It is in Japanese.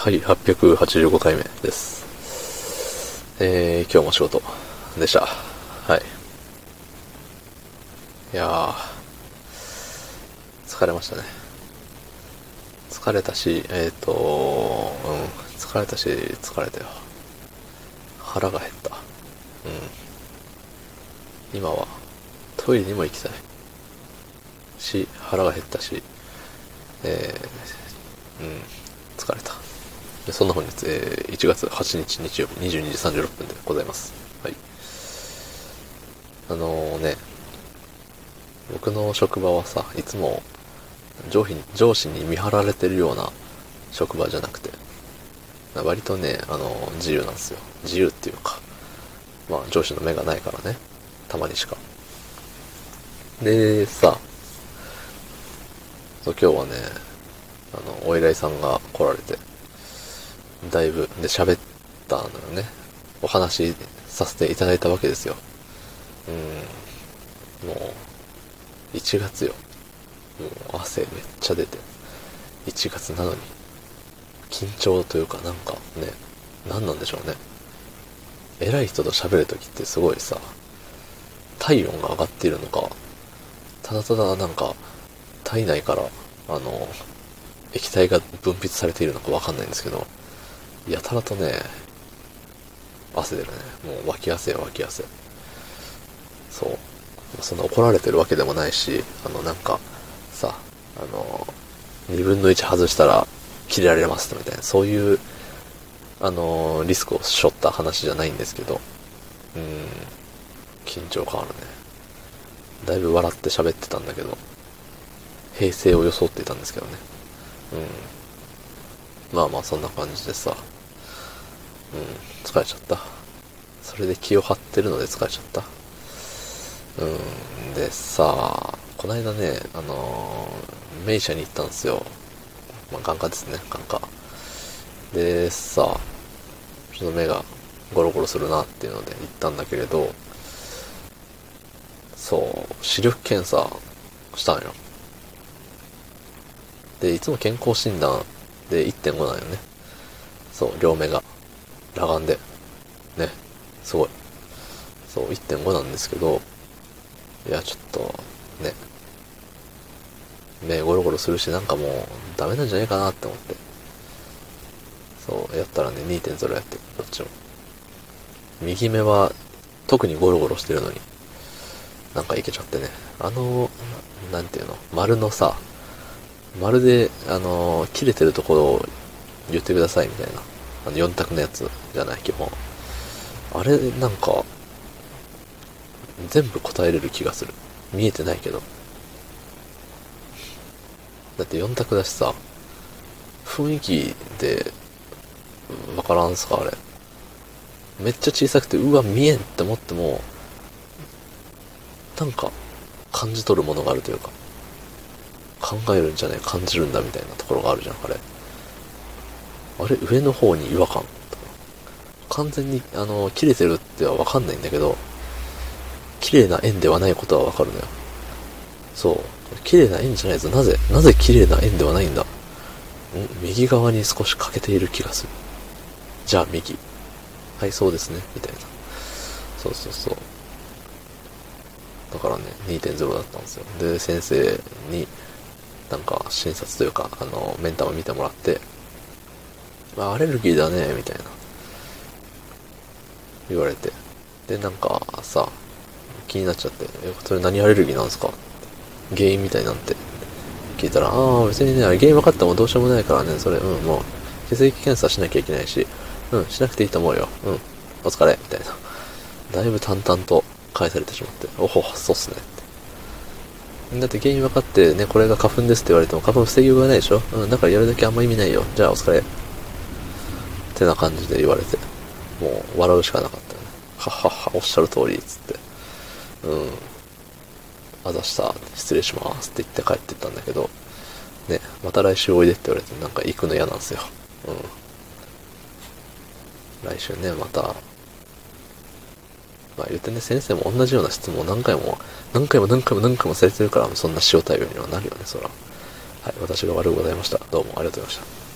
はい、885回目です。えー、今日も仕事でした。はい。いやー、疲れましたね。疲れたし、えーと、うん、疲れたし、疲れたよ。腹が減った。うん。今は、トイレにも行きたい。し、腹が減ったし、えー、うん、疲れた。そんな本日、えー1月8日日曜日22時36分でございます。はい。あのーね、僕の職場はさ、いつも上司に上司に見張られてるような職場じゃなくて、割とね、あの、自由なんですよ。自由っていうか、まあ上司の目がないからね、たまにしか。で、さ、そう今日はね、あの、お偉いさんが来られて、だいぶ、で、喋ったのよね。お話しさせていただいたわけですよ。うん。もう、1月よ。もう汗めっちゃ出て。1月なのに。緊張というかなんかね、何なんでしょうね。偉い人と喋るときってすごいさ、体温が上がっているのか、ただただなんか、体内から、あの、液体が分泌されているのかわかんないんですけど、やたらとね、汗出るね。もう脇汗や脇汗。そう。そんな怒られてるわけでもないし、あの、なんか、さ、あの、二分の一外したら切れられますみたいな、そういう、あの、リスクを背負った話じゃないんですけど、うん、緊張感あるね。だいぶ笑って喋ってたんだけど、平静を装っていたんですけどね。うん。まあまあそんな感じでさ、うん、疲れちゃった。それで気を張ってるので疲れちゃった。うん、でさ、こないだね、あのー、名医者に行ったんですよ。まあ眼科ですね、眼科。でさ、ちょっと目がゴロゴロするなっていうので行ったんだけれど、そう、視力検査したんよ。で、いつも健康診断で1.5なんよね。そう、両目が。裸眼で。ね。すごい。そう、1.5なんですけど、いや、ちょっと、ね。目ゴロゴロするし、なんかもう、ダメなんじゃないかなって思って。そう、やったらね、2.0やって、どっちも。右目は、特にゴロゴロしてるのに、なんかいけちゃってね。あの、なんていうの、丸のさ、まるで、あの切れてるところを言ってくださいみたいな。あの、4択のやつじゃない、基本。あれ、なんか、全部答えれる気がする。見えてないけど。だって4択だしさ、雰囲気で、わからんすか、あれ。めっちゃ小さくて、うわ、見えんって思っても、なんか、感じ取るものがあるというか。考えるんじゃない感じるんだみたいなところがあるじゃん、あれ。あれ、上の方に違和感？完全に、あの、切れてるってはわかんないんだけど、綺麗な円ではないことはわかるのよ。そう。綺麗な円じゃないぞ。なぜ、なぜ綺麗な円ではないんだ？ん？右側に少し欠けている気がする。じゃあ右。はい、そうですね。みたいな。そうそうそう。だからね、2.0だったんですよ。で、先生に、なんか診察というか、あの、メンターを見てもらって、アレルギーだね、みたいな。言われて。で、なんかさ、気になっちゃって、え、それ何アレルギーなんですか？原因みたいなんて。聞いたら、ああ、別にね、原因分かってもどうしようもないからね、それ、うん、もう、血液検査しなきゃいけないし、うん、しなくていいと思うよ。うん、お疲れ、みたいな。だいぶ淡々と返されてしまって、おほ、そうっすね。だって原因分かってね、これが花粉ですって言われても花粉防ぎようがないでしょ？うん、だからやるだけあんま意味ないよ。じゃあお疲れ。てな感じで言われて、もう笑うしかなかったね。はっはっは、おっしゃる通り、つって。うん。あざした、失礼しますって言って帰ってったんだけど、ね、また来週おいでって言われて、なんか行くの嫌なんですよ。うん。来週ね、また、まあ言ってね、先生も同じような質問を何回も、何回も何回も何回もされてるから、そんな塩対応にはなるよね、そら。はい、私が悪うございました。どうもありがとうございました。